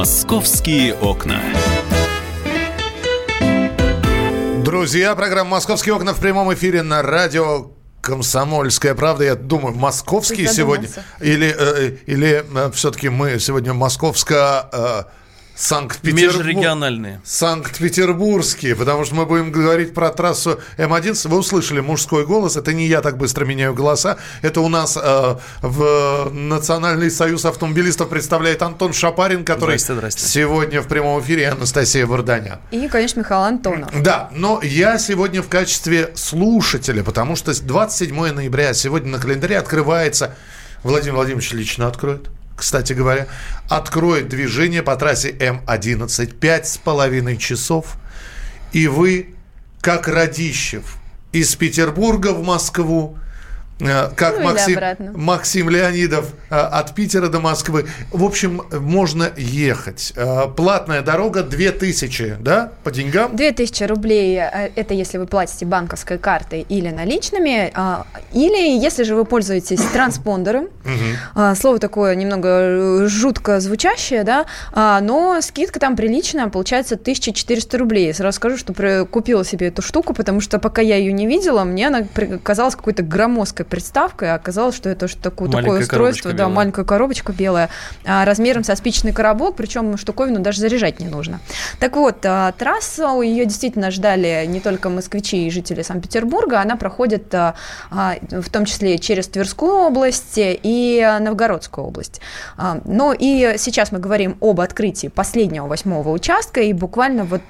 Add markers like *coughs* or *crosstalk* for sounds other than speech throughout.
Московские окна. Друзья, программа «Московские окна» в прямом эфире на радио Комсомольская правда, я думаю, московские сегодня. Или, э, или э, все-таки мы сегодня московско... Э, Санкт-Петербург. Межрегиональные. Санкт-Петербургские, потому что мы будем говорить про трассу М11. Вы услышали мужской голос. Это не я так быстро меняю голоса. Это у нас э, в Национальный союз автомобилистов представляет Антон Шапарин, который здрасте, здрасте. сегодня в прямом эфире Анастасия Варданя. И, конечно, Михаил Антонов. Да, но я сегодня в качестве слушателя, потому что 27 ноября сегодня на календаре открывается Владимир Владимирович лично откроет кстати говоря, откроет движение по трассе М11 пять с половиной часов, и вы, как Радищев, из Петербурга в Москву, как ну, Максим, Максим Леонидов э, от Питера до Москвы. В общем, можно ехать. Э, платная дорога 2000, да, по деньгам? 2000 рублей, это если вы платите банковской картой или наличными, или если же вы пользуетесь *coughs* транспондером. Слово такое немного жутко звучащее, да, но скидка там приличная, получается 1400 рублей. Сразу скажу, что купила себе эту штуку, потому что пока я ее не видела, мне она казалась какой-то громоздкой приставкой, а оказалось, что это такое, такое устройство, да, маленькая коробочка белая, а, размером со спичный коробок, причем штуковину даже заряжать не нужно. Так вот, а, трасса, ее действительно ждали не только москвичи и жители Санкт-Петербурга, она проходит а, в том числе через Тверскую область и Новгородскую область. Но и сейчас мы говорим об открытии последнего восьмого участка, и буквально вот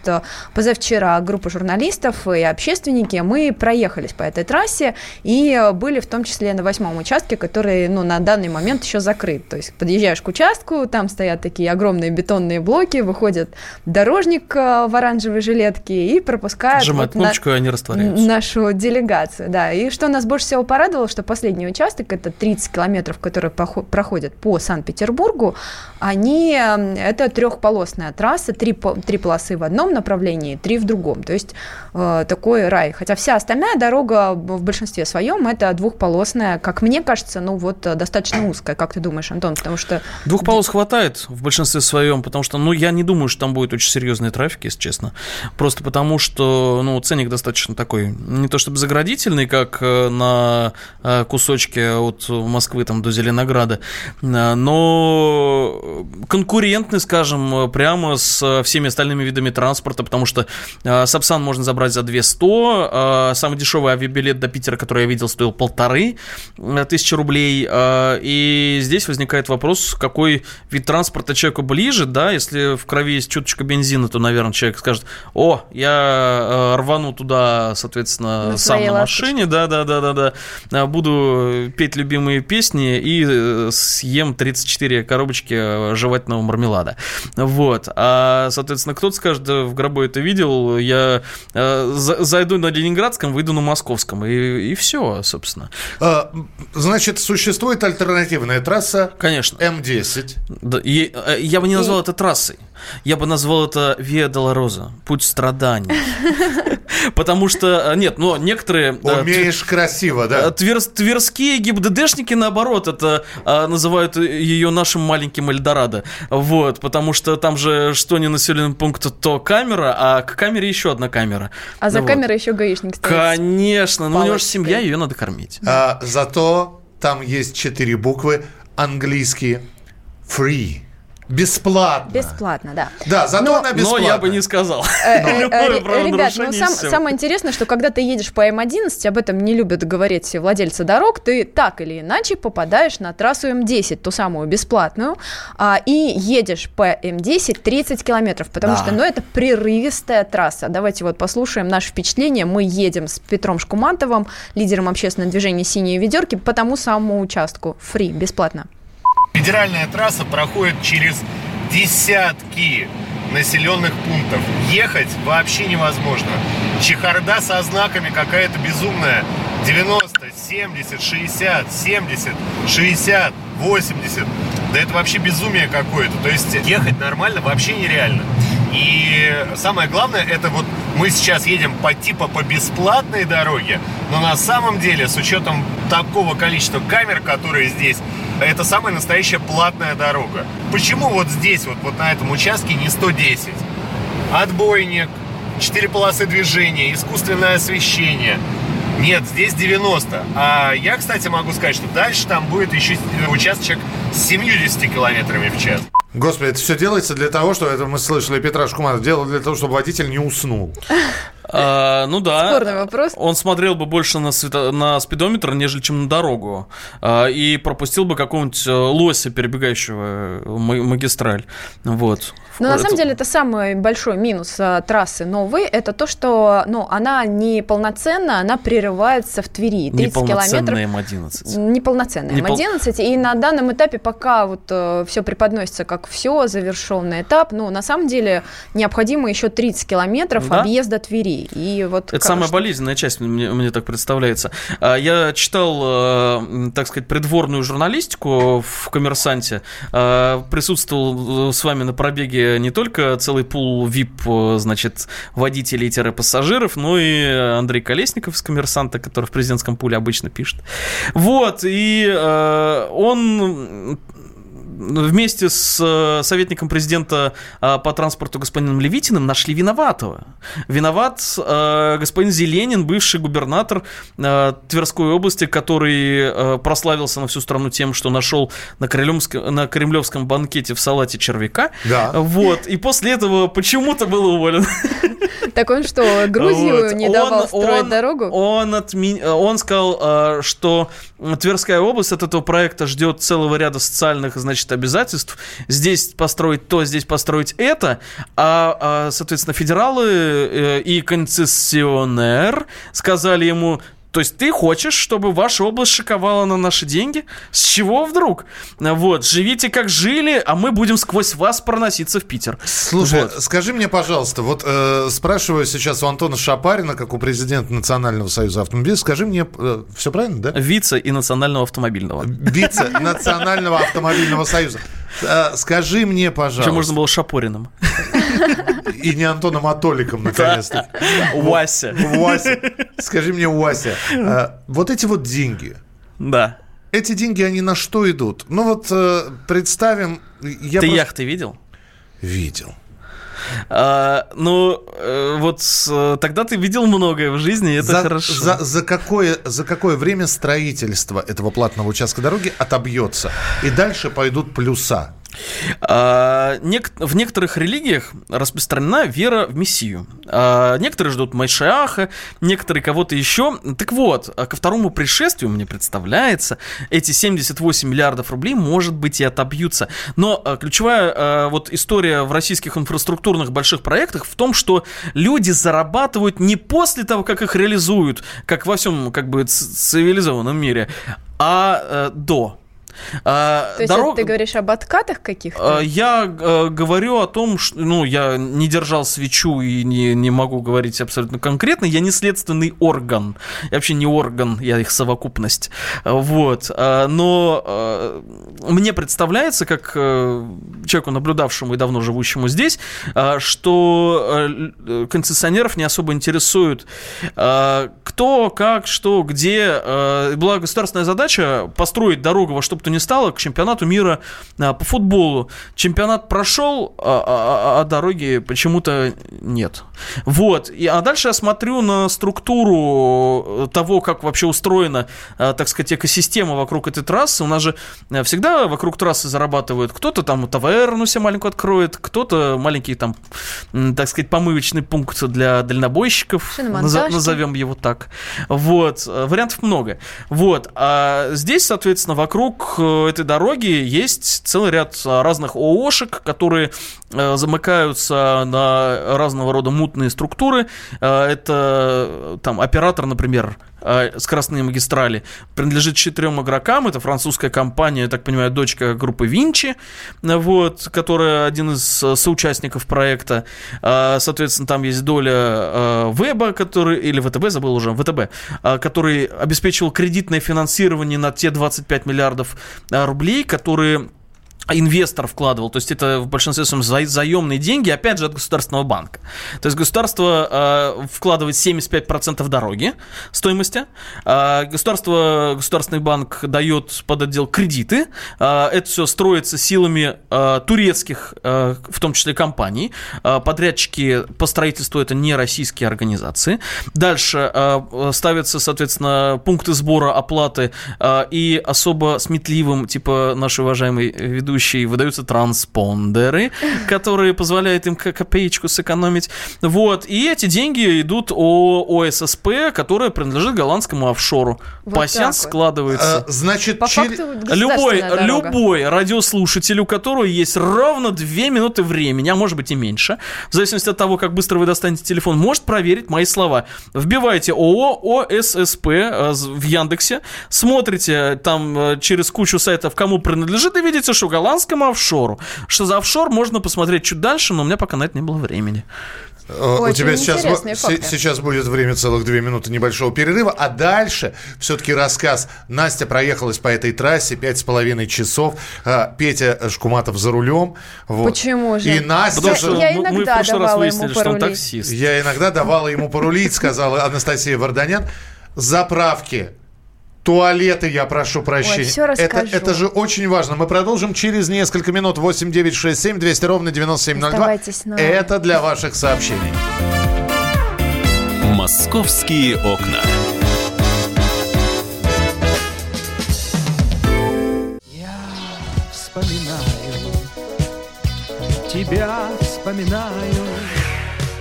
позавчера группа журналистов и общественники, мы проехались по этой трассе и были в том числе на восьмом участке, который ну, на данный момент еще закрыт. То есть подъезжаешь к участку, там стоят такие огромные бетонные блоки, выходит дорожник э, в оранжевой жилетке и пропускает вот кнопочку, на... и они растворяются. нашу делегацию. Да. И что нас больше всего порадовало, что последний участок, это 30 километров, которые проходят по Санкт-Петербургу, они, это трехполосная трасса, три, три полосы в одном направлении, три в другом. То есть э, такой рай. Хотя вся остальная дорога в большинстве своем это двух двухполосная, как мне кажется, ну вот э, достаточно узкая. Как ты думаешь, Антон? Потому что... Двух полос хватает в большинстве своем, потому что, ну, я не думаю, что там будет очень серьезный трафик, если честно. Просто потому что, ну, ценник достаточно такой, не то чтобы заградительный, как э, на э, кусочке от Москвы там до Зеленограда, но конкурентный, скажем, прямо с всеми остальными видами транспорта, потому что Сапсан можно забрать за 200, самый дешевый авиабилет до Питера, который я видел, стоил полтора полторы э, тысячи рублей. Э, и здесь возникает вопрос, какой вид транспорта человеку ближе, да, если в крови есть чуточка бензина, то, наверное, человек скажет, о, я э, рвану туда, соответственно, на сам на машине, да, да, да, да, да, буду петь любимые песни и съем 34 коробочки жевательного мармелада. Вот. А, соответственно, кто-то скажет, да, в гробу это видел, я зайду на Ленинградском, выйду на Московском, и, и все, собственно. А, значит, существует альтернативная трасса Конечно. М10. Да, и, э, я бы не назвал это трассой. Я бы назвал это Виа Долороза, путь страданий. *laughs* Потому что, э, нет, но некоторые... Умеешь красиво, да? Э, Твер, тверские ГИБДДшники, наоборот, это называют ее нашим маленьким Эльдорадо. Вот, потому что там же что не населенный пункт, то камера, а к камере еще одна камера. А за камерой еще гаишник стоит. Конечно, но ну, у него же семья, ее надо кормить. А, зато там есть четыре буквы английские. Free. Бесплатно. Бесплатно, да. Да, зато но, она бесплатна. Но я бы не сказал. Э, *laughs* э, ребят, ну самое интересное, что когда ты едешь по М11, об этом не любят говорить все владельцы дорог, ты так или иначе попадаешь на трассу М10, ту самую бесплатную, а, и едешь по М10 30 километров, потому что, ну, это прерывистая трасса. Давайте вот послушаем наше впечатление. Мы едем с Петром Шкумантовым, лидером общественного движения «Синие ведерки», по тому самому участку. Фри, бесплатно. Федеральная трасса проходит через десятки населенных пунктов. Ехать вообще невозможно. Чехарда со знаками какая-то безумная. 90, 70, 60, 70, 60, 80. Да это вообще безумие какое-то. То есть ехать нормально вообще нереально. И самое главное, это вот мы сейчас едем по типа по бесплатной дороге, но на самом деле, с учетом такого количества камер, которые здесь, это самая настоящая платная дорога. Почему вот здесь, вот, вот на этом участке не 110? Отбойник, четыре полосы движения, искусственное освещение. Нет, здесь 90. А я, кстати, могу сказать, что дальше там будет еще участок с 70 километрами в час. Господи, это все делается для того, что это мы слышали Петра Шкумара, дело для того, чтобы водитель не уснул. А, ну да. Спорный вопрос. Он смотрел бы больше на, свето... на спидометр, нежели чем на дорогу. А, и пропустил бы какого-нибудь э, лося, перебегающего магистраль. Вот. Но на самом деле это самый большой минус а, трассы новой, это то, что ну, она не полноценна, она прерывается в Твери. 30 километров. М11. Неполноценная Не пол- М11. И на данном этапе пока вот все преподносится как все, завершенный этап, ну, на самом деле необходимо еще 30 километров Да? объезда Твери. И вот Это как- самая болезненная часть, мне, мне так представляется. А, Я читал, э, так сказать, придворную журналистику в «Коммерсанте». А, Присутствовал э, с вами на пробеге не только целый пул VIP, э, значит, водителей-пассажиров, но и Андрей Колесников из «Коммерсанта», который в президентском пуле обычно пишет. Вот, и он вместе с э, советником президента э, по транспорту господином Левитиным нашли виноватого. Виноват э, господин Зеленин, бывший губернатор Тверской области, который прославился на всю страну тем, что нашел на, Кремлевском, на кремлевском банкете в салате червяка. Да. Вот. И после этого почему-то был уволен. *laughs* Так он что, Грузию Вот. не давал Он- строить он- дорогу? Он, отми- он сказал, что Тверская область от этого проекта ждет целого ряда социальных, значит, обязательств. Здесь построить то, здесь построить это. А, а, соответственно, федералы э, и концессионер сказали ему, то есть ты хочешь, чтобы ваша область шиковала на наши деньги? С чего вдруг? Вот, живите как жили, а мы будем сквозь вас проноситься в Питер. Слушай, Вот. скажи мне, пожалуйста, вот э, спрашиваю сейчас у Антона Шапарина, как у президента Национального союза автомобилей, скажи мне, все правильно, да? Вице и национального автомобильного. Вице Национального автомобильного союза. Э, Скажи мне, пожалуйста. Еще можно было Шапориным. *laughs* И не Антоном Атоликом, наконец-то. *laughs* Вася. Вася. Скажи мне, Вася, э, вот эти вот деньги, Да. эти деньги, они на что идут? Ну вот э, представим... Я Ты просто яхты видел? видел. А, ну, э, вот тогда ты видел многое в жизни, и это за, хорошо. За, за какое, за какое время строительство этого платного участка дороги отобьется? И дальше пойдут плюса. А, в некоторых религиях распространена вера в Мессию. А, некоторые ждут Майшиаха, некоторые кого-то еще. Так вот, а ко второму пришествию, мне представляется, эти 78 миллиардов рублей, может быть, и отобьются. Но ключевая вот история в российских инфраструктурных больших проектах в том, что люди зарабатывают не после того, как их реализуют, как во всем как бы цивилизованном мире, а э, до. А, То есть дорог- ты говоришь об откатах каких-то? Э, Я э, говорю о том, что, ну, я не держал свечу и не, не могу говорить абсолютно конкретно. Я не следственный орган. Я вообще не орган, я их совокупность. Вот. Э, Но э, мне представляется, как э, человеку, наблюдавшему и давно живущему здесь, э, что э, концессионеров не особо интересует э, кто, как, что, где. Э, Была государственная задача построить дорогу во что бы то ни стало к чемпионату мира а, по футболу. Чемпионат прошел, а, а- а дороги почему-то нет. Вот. И, а дальше я смотрю на структуру того, как вообще устроена, а, так сказать, экосистема вокруг этой трассы. У нас же а, всегда вокруг трассы зарабатывают. Кто-то там таверну себе маленькую откроет, кто-то маленький там, так сказать, помывочный пункт для дальнобойщиков. Назовем его так. Вот. Э, Вариантов много. Вот. А здесь, соответственно, вокруг э, этой дороги есть целый ряд а, разных ООшек, которые э, замыкаются на разного рода мутные структуры. Э, Это там оператор, например, э, скоростные магистрали, принадлежит четырем игрокам. Это французская компания, я так понимаю, дочка группы Винчи, вот, которая один из э, соучастников проекта. А, Соответственно, там есть доля э, Веба, который, или ВТБ, забыл уже, ВТБ, а, который обеспечивал кредитное финансирование на те 25 миллиардов а, рублей, которые инвестор вкладывал, то есть это в большинстве своем за, заемные деньги, опять же, от государственного банка. То есть государство э, вкладывает 75% дороги стоимости, э, государство, государственный банк дает под отдел кредиты, э, это все строится силами э, турецких, э, в том числе компаний, э, подрядчики по строительству это не российские организации. Дальше э, ставятся, соответственно, пункты сбора оплаты э, и особо сметливым, типа нашей уважаемой ведущей ведущие выдаются транспондеры, *laughs* которые позволяют им копеечку сэкономить. Вот, и эти деньги идут о ОССП, которая принадлежит голландскому офшору. Вот Пассианс складывается. А, значит, По чер... любой, любой радиослушатель, у которого есть ровно 2 минуты времени, а может быть и меньше, в зависимости от того, как быстро вы достанете телефон, может проверить мои слова. Вбивайте ООО ОССП э, в Яндексе, смотрите там э, через кучу сайтов, кому принадлежит, и видите, что голландскому офшору. Что за офшор, можно посмотреть чуть дальше, но у меня пока на это не было времени. Очень у тебя сейчас, сейчас будет время целых две минуты небольшого перерыва, а дальше все-таки рассказ. Настя проехалась по этой трассе пять с половиной часов, а, Петя Шкуматов за рулем. Вот. Почему же? И Настя... Я, же... я иногда мы в прошлый раз выяснили, что он таксист. Я иногда давала ему порулить, сказала Анастасия Варданян. Заправки Туалеты, я прошу прощения. Ой, все это, это же очень важно. Мы продолжим через несколько минут. 8 9 6 7 200 ровно 9702. Это для ваших сообщений. Московские окна. Я вспоминаю, тебя вспоминаю.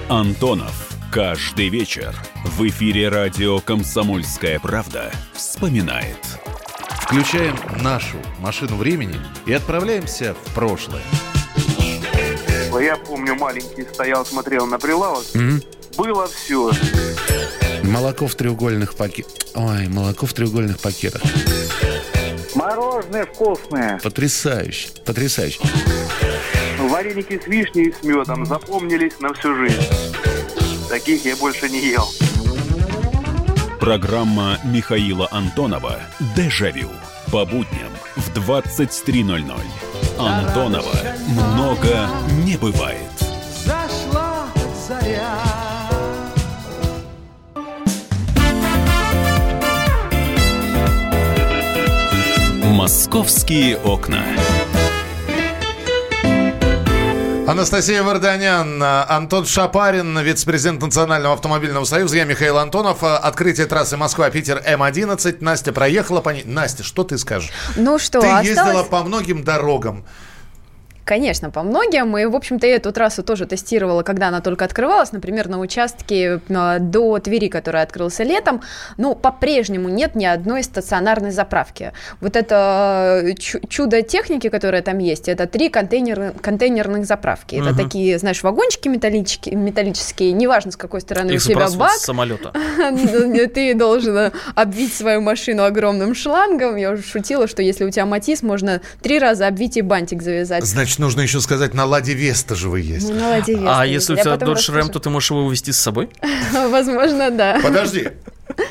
Антонов. Каждый вечер в эфире радио «Комсомольская правда» вспоминает. Включаем нашу машину времени и отправляемся в прошлое. Я помню, маленький стоял, смотрел на прилавок. Mm-hmm. Было все. Молоко в треугольных пакетах. Ой, молоко в треугольных пакетах. Мороженое вкусное. Потрясающе, потрясающе. Вареники с вишней и с медом запомнились на всю жизнь. Таких я больше не ел. Программа Михаила Антонова «Дежавю» по будням в 23.00. Антонова много не бывает. Зашла заря. Московские окна. Анастасия Варданян, Антон Шапарин, вице-президент Национального автомобильного союза. Я Михаил Антонов. Открытие трассы Москва-Питер М11. Настя проехала по ней. Настя, что ты скажешь? Ну что, Ты осталось... ездила по многим дорогам. Конечно, по многим. И, в общем-то, я эту трассу тоже тестировала, когда она только открывалась. Например, на участке до Твери, который открылся летом. Ну, по-прежнему нет ни одной стационарной заправки. Вот это э, чудо техники, которое там есть, это три контейнер, контейнерных заправки. Это угу. такие, знаешь, вагончики металлические, металлические, неважно, с какой стороны Их у тебя бак. с самолета. *laughs* Ты должен обвить свою машину огромным шлангом. Я уже шутила, что если у тебя матис, можно три раза обвить и бантик завязать. Значит, нужно еще сказать, на Ладе Веста же вы есть. на Ладе Веста. А если у тебя Dodge Ram, то ты можешь его увезти с собой? *laughs* Возможно, да. Подожди,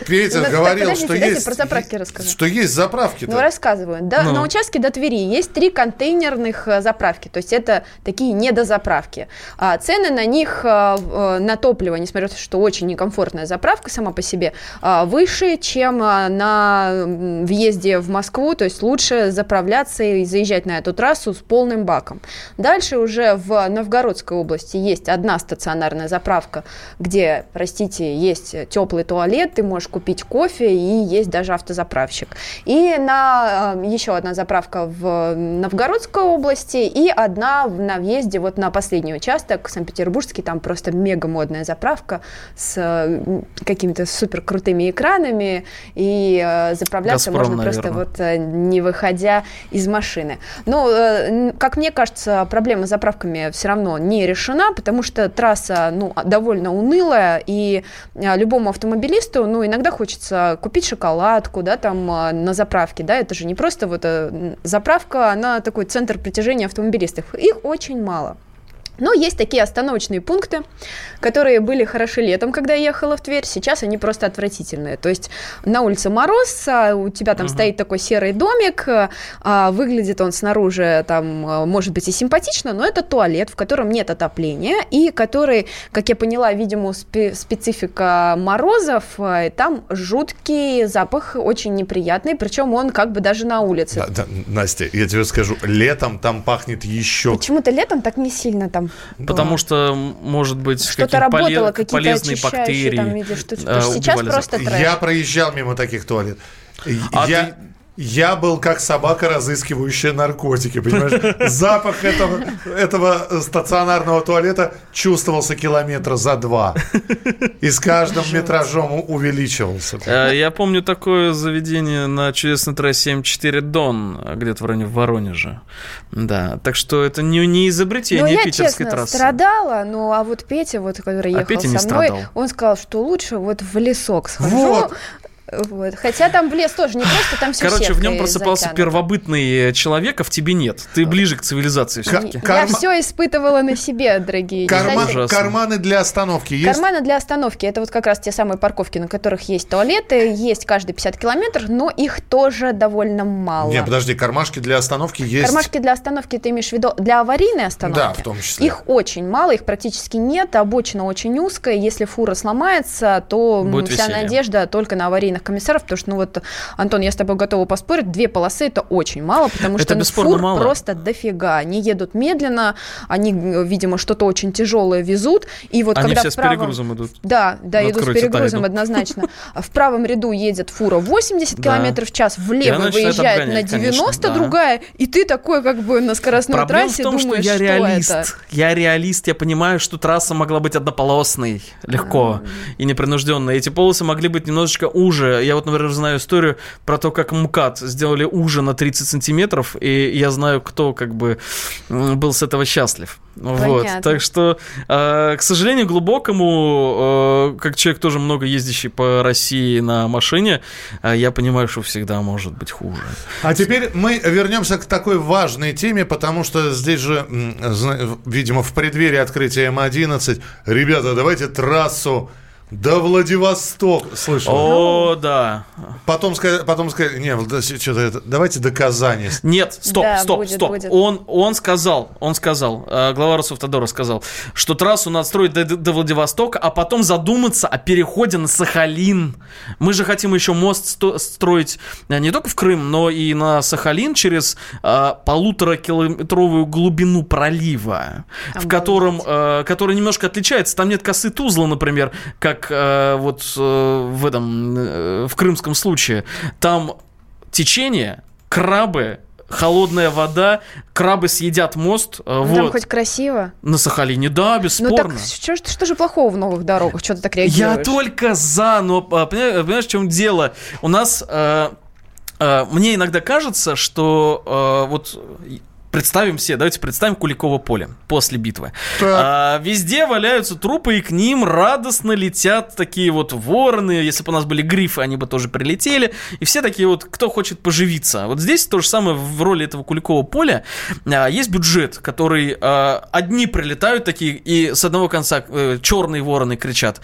Петя ну, говорил, что есть, про заправки расскажу. что есть заправки. Ну, рассказываю. Да, ну. На участке до Твери есть три контейнерных э, заправки, то есть это такие недозаправки. А цены на них, э, э, на топливо, несмотря на то, что очень некомфортная заправка сама по себе, выше, чем на въезде в Москву, то есть лучше заправляться и заезжать на эту трассу с полным баком. Дальше уже в Новгородской области есть одна стационарная заправка, где, простите, есть теплый туалет, ты можешь купить кофе и есть даже автозаправщик. И на э, еще одна заправка в Новгородской области и одна на въезде вот на последний участок, Санкт-Петербургский, там просто мега модная заправка с э, какими-то супер крутыми экранами и э, заправляться Газпром, можно наверное. просто вот не выходя из машины. Но, как мне кажется, проблема с заправками все равно не решена, потому что трасса ну, довольно унылая, и любому автомобилисту ну, иногда хочется купить шоколадку, да, там а, на заправке, да, это же не просто вот э, заправка, она такой центр притяжения автомобилистов. Их очень мало. Но есть такие остановочные пункты, которые были хороши летом, когда я ехала в Тверь, сейчас они просто отвратительные. То есть на улице мороз, а у тебя там стоит такой серый домик, а, выглядит он снаружи там, а, может быть, и симпатично, но это туалет, в котором нет отопления, и который, как я поняла, видимо, спе- специфика морозов, там жуткий запах, очень неприятный, причем он как бы даже на улице. Да, да, Настя, я тебе скажу, летом там пахнет еще... Почему-то летом так не сильно там. Потому что, может быть, Что-то работало, какие-то полезные очищающие там бактерии. видишь, штучки. э, Сейчас убивали просто трэш. Я проезжал мимо таких туалет. А я, ты- я был как собака, разыскивающая наркотики, понимаешь? Запах этого, этого стационарного туалета чувствовался километра за два. И с каждым метражом увеличивался. Э, Я помню такое заведение на чудесной трассе М4 Дон, где-то в районе Воронежа. Да, так что это не, не Ну, изобретение я, питерской честно, трассы. страдала, ну, а вот Петя, вот, который А ехал Петя не со мной, страдал. он сказал, что лучше вот в лесок схожу. Вот. Вот. Хотя там в лес тоже не просто, там все Короче, в нем просыпался первобытный человек, а в тебе нет. Ты ближе к цивилизации все-таки. Ка- Я карма- все испытывала на себе, дорогие Карма-. Ужасно. карманы для остановки есть? Карманы для остановки. Это вот как раз те самые парковки, на которых есть туалеты. Есть каждые 50 километров, но их тоже довольно мало. Не, подожди, кармашки для остановки есть. Кармашки для остановки ты имеешь в виду для аварийной остановки? Да, в том числе. Их очень мало, их практически нет, обочина очень узкая. Если фура сломается, то Будет вся веселье. надежда только на аварийных комиссаров, потому что, ну вот, Антон, я с тобой готова поспорить, две полосы это очень мало, потому Это что ну, фур мало. просто дофига. Они едут медленно, они, видимо, что-то очень тяжелое везут, и вот Они когда все в с правом- перегрузом идут. да, да, Ну, иду с перегрузом тайну. однозначно. В правом ряду едет фура 80 Да. километров в час, влево выезжает на обгонять, конечно, 90 да. другая, и ты такой как бы на скоростной Проблема трассе в том, думаешь, что я реалист. это. Я реалист, я понимаю, что трасса могла быть однополосной, легко и непринужденно. Эти полосы могли быть немножечко уже. Я вот, например, знаю историю про то, как МКАД сделали уже на 30 сантиметров, и я знаю, кто как бы был с этого счастлив. Вот. Понятно. Так что, э, к сожалению, глубокому, э, как человек тоже много ездящий по России на машине, э, я понимаю, что всегда может быть хуже. А теперь мы вернемся к такой важной теме, потому что здесь же, видимо, в преддверии открытия М11, ребята, давайте трассу до Владивостока. Слышал? О, да. Потом сказали, потом сказали, не, что-то это, давайте до Казани. Нет, стоп, Да, стоп, будет, стоп. будет. Он, он сказал, он сказал, э, глава Росавтодора сказал, что трассу надо строить до, до Владивостока, а потом задуматься о переходе на Сахалин. Мы же хотим еще мост сто- строить э, не только в Крым, но и на Сахалин через э, полуторакилометровую глубину пролива, в Обалдеть. котором, э, который немножко отличается. Там нет косы Тузла, например, как э, вот э, в этом, э, в крымском случае. Там течение, крабы, холодная вода, крабы съедят мост. э, Ну, Там вот. хоть красиво. На Сахалине, да, Ну бесспорно. так что, ж- что же плохого в новых дорогах? Что ты так Я реагируешь? только за, но а, понимаешь, понимаешь, в чем дело? У нас э, э, мне иногда кажется, что э, вот Представим все, давайте представим Куликово поле после битвы. А, везде валяются трупы, и к ним радостно летят такие вот вороны. Если бы у нас были грифы, они бы тоже прилетели. И все такие вот, кто хочет поживиться. Вот здесь то же самое в роли этого Куликового поля. А, есть бюджет, который а, одни прилетают такие, и с одного конца э, черные вороны кричат.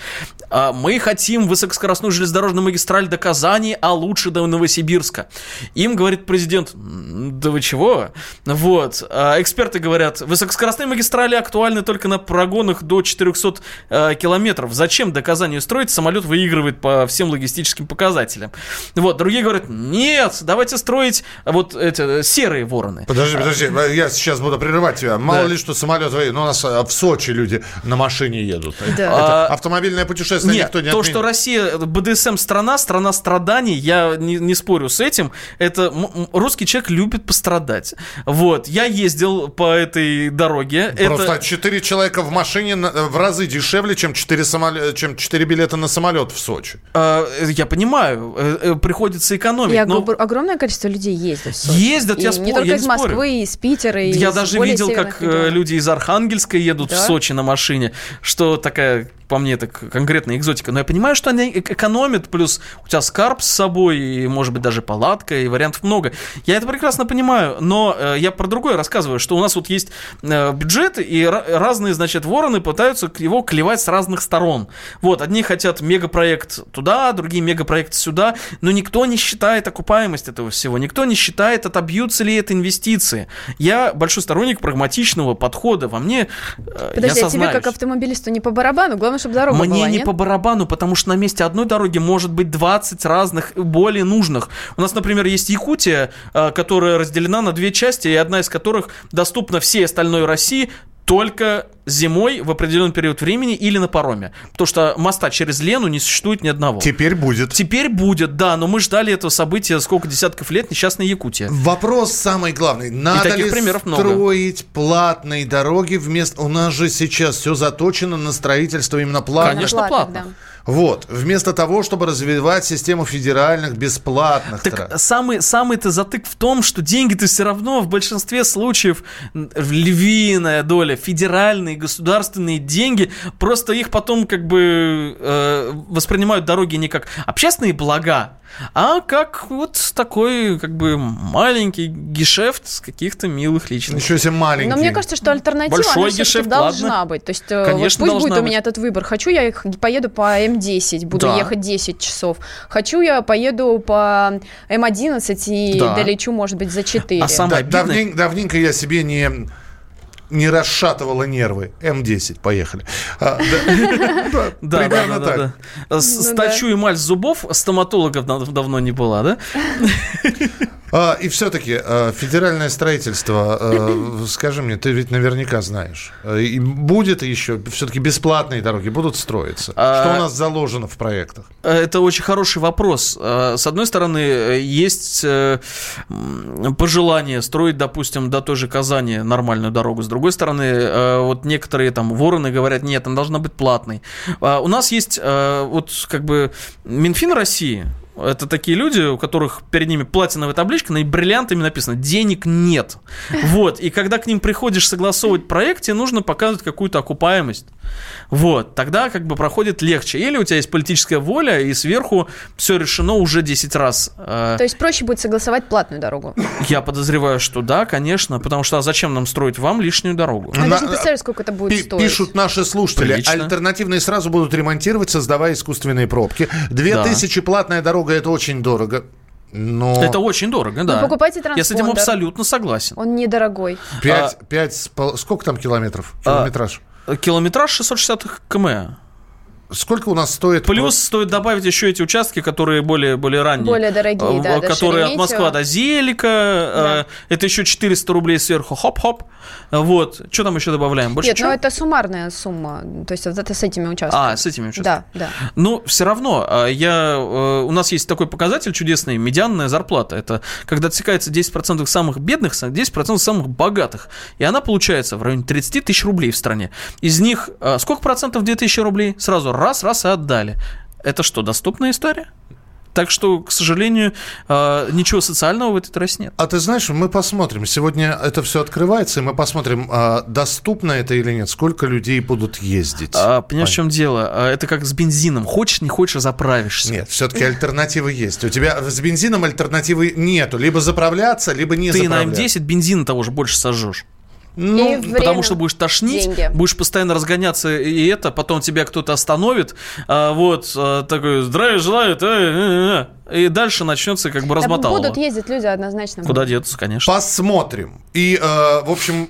«А, мы хотим высокоскоростную железнодорожную магистраль до Казани, а лучше до Новосибирска. Им говорит президент, «М, да вы чего? Вот. А эксперты говорят, высокоскоростные магистрали актуальны только на прогонах до 400 э, километров. Зачем до Казани строить? Самолет выигрывает по всем логистическим показателям. Вот. Другие говорят, нет, давайте строить вот эти серые вороны. Подожди, подожди, я сейчас буду прерывать тебя. Мало Да. ли, что самолет, ну, у нас а, в Сочи люди на машине едут. Да. Это А, автомобильное путешествие Нет, никто не то, отменил. что Россия БДСМ страна, страна страданий, я не, не спорю с этим. Это русский человек любит пострадать. Вот, я ездил по этой дороге. Просто это 4 человека в машине на- в разы дешевле, чем 4, самоле- чем 4 билета на самолет в Сочи. э, я понимаю, э, э, приходится экономить. И но огр- огромное количество людей ездят. в Сочи. Ездят, я И спор- не только я из не спорю. Москвы, из Питера, и я из даже более видел, как э, регионов. люди из Архангельска едут в Да? Сочи на машине, что такая по мне, это конкретная экзотика, но я понимаю, что они эк- экономят, плюс у тебя скарб с собой, и, может быть, даже палатка, и вариантов много. Я это прекрасно понимаю, но э, я про другое рассказываю, что у нас вот есть э, бюджет, и ра- разные, значит, вороны пытаются его клевать с разных сторон. Вот, одни хотят мегапроект туда, другие мегапроект сюда, но никто не считает окупаемость этого всего, никто не считает, отобьются ли это инвестиции. Я большой сторонник прагматичного подхода. Во мне э, Подожди, я а тебе как автомобилисту не по барабану? Главное, чтобы дорога Мне была, не нет? по барабану, потому что на месте одной дороги может быть 20 разных более нужных. У нас, например, есть Якутия, э, которая разделена на две части, и одна из которых доступна всей остальной России только зимой в определенный период времени или на пароме. Потому что моста через Лену не существует ни одного. Теперь будет. Теперь будет, да, но мы ждали этого события сколько десятков лет, несчастная Якутия. Вопрос самый главный. Надо таких ли примеров много. строить платные дороги вместо... У нас же сейчас все заточено на строительство именно платных. Конечно, Платных, платно. да. Вот. Вместо того, чтобы развивать систему федеральных бесплатных Так трасс. самый, самый-то затык в том, что деньги-то все равно в большинстве случаев львиная доля, федеральные, государственные деньги, просто их потом как бы э, воспринимают дороги не как общественные блага, а как вот такой как бы маленький гешефт с каких-то милых личностей. Еще себе маленький. Но мне кажется, что альтернатива Большой она гешефт, должна ладно. быть. То есть э, Конечно, вот пусть будет должна у меня быть. этот выбор. Хочу я их- поеду по М10, буду Да. ехать 10 часов. Хочу я поеду по М11 и Да. долечу, может быть, за 4. А сам- Да, обидно. давнен- давненько я себе не не расшатывала нервы. М10, поехали. А, да. *laughs* Да, Примерно да, да, так. да. С- Ну Стачу эмаль с зубов стоматологов дав- давно не была, да? *laughs* А, и все-таки федеральное строительство, э, скажи мне, ты ведь наверняка знаешь, и будет еще, все-таки бесплатные дороги будут строиться. А- Что у нас заложено в проектах? Это очень хороший вопрос. С одной стороны, есть э, пожелание строить, допустим, до той же Казани нормальную дорогу. С другой стороны, э, вот некоторые там вороны говорят, нет, она должна быть платной. А У нас есть э, вот как бы Минфин России, это такие люди, у которых перед ними платиновая табличка, на ней бриллиантами написано «денег нет». *laughs* Вот, и когда к ним приходишь согласовывать проект, тебе нужно показывать какую-то окупаемость. Вот, тогда как бы проходит легче. Или у тебя есть политическая воля, и сверху все решено уже 10 раз. Э, То есть проще будет согласовать платную дорогу. *laughs* Я подозреваю, что да, конечно, потому что а зачем нам строить вам лишнюю дорогу? Я На- даже не представляю, сколько это будет Пи- стоить. Пишут наши слушатели, Прилично. альтернативные сразу будут ремонтировать, создавая искусственные пробки. Две Да. тысячи платная дорога, это очень дорого. Но Это очень дорого, да. Ну, покупайте Я с этим транспондер. абсолютно согласен. Он недорогой. пять, пять с пол- сколько там километров? А, Километраж? Километраж 660 км. Сколько у нас стоит? Плюс стоит добавить еще эти участки, которые более, более ранние. Более дорогие, Э, да, до Которые от. Москвы до Зелика. Да. э, Это еще 400 рублей сверху. Хоп-хоп. Вот. Что там еще добавляем? Больше Нет, чего? ну это суммарная сумма. То есть вот это с этими участками. А, с этими участками. Да, да. Ну, все равно, а, я, э, у нас есть такой показатель чудесный, медианная зарплата. Это когда отсекается 10% самых бедных, 10% самых богатых. И она получается в районе 30 тысяч рублей в стране. Из них сколько процентов 2000 рублей? Сразу раз, раз и отдали. Это что, доступная история? Так что, к сожалению, а, ничего социального в этой трассе нет. А ты знаешь, мы посмотрим. Сегодня это все открывается, и мы посмотрим, а, доступно это или нет, сколько людей будут ездить. А, понимаешь, в чем дело? А, Это как с бензином. Хочешь, не хочешь, заправишься. Нет, все-таки альтернативы есть. У тебя с бензином альтернативы нету. Либо заправляться, либо не Ты на заправляться. М10 бензина того же больше сожжешь. Ну, И время, Потому что будешь тошнить, деньги. будешь постоянно разгоняться и это, потом тебя кто-то остановит, а, вот, а, такой, здравия желаю, э, э, э», и дальше начнется как бы Да размотало. будут ездить люди однозначно. Куда деться, конечно. Посмотрим. И, э, в общем,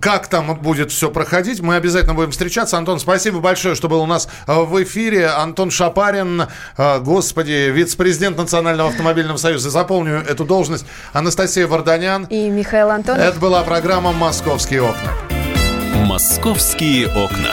как там будет все проходить, мы обязательно будем встречаться. Антон, спасибо большое, что был у нас э, в эфире. Антон Шапарин, э, господи, вице-президент Национального автомобильного союза. Заполню эту должность. Анастасия Варданян. И Михаил Антонов. Это была программа «Московские окна». «Московские окна».